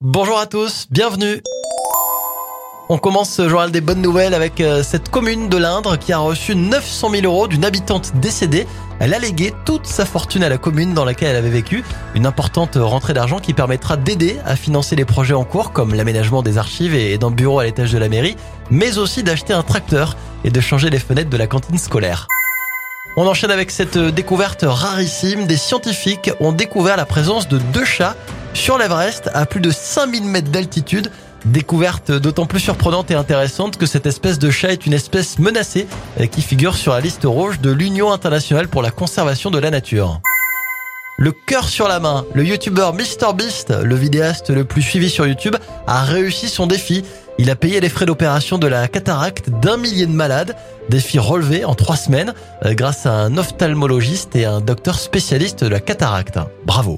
Bonjour à tous, bienvenue. On commence ce journal des bonnes nouvelles avec euh, cette commune de l'Indre qui a reçu 900 000 euros d'une habitante décédée. Elle a légué toute sa fortune à la commune dans laquelle elle avait vécu. Une importante rentrée d'argent qui permettra d'aider à financer les projets en cours comme l'aménagement des archives et d'un bureau à l'étage de la mairie, mais aussi d'acheter un tracteur et de changer les fenêtres de la cantine scolaire. On enchaîne avec cette découverte rarissime. Des scientifiques ont découvert la présence de deux chats sur l'Everest à plus de 5000 mètres d'altitude. Découverte d'autant plus surprenante et intéressante que cette espèce de chat est une espèce menacée euh, qui figure sur la liste rouge de l'Union internationale pour la conservation de la nature. Le cœur sur la main, le youtubeur MrBeast, le vidéaste le plus suivi sur YouTube, a réussi son défi. Il a payé les frais d'opération de la cataracte d'un millier de malades, défi relevé en trois semaines euh, grâce à un ophtalmologiste et un docteur spécialiste de la cataracte. Bravo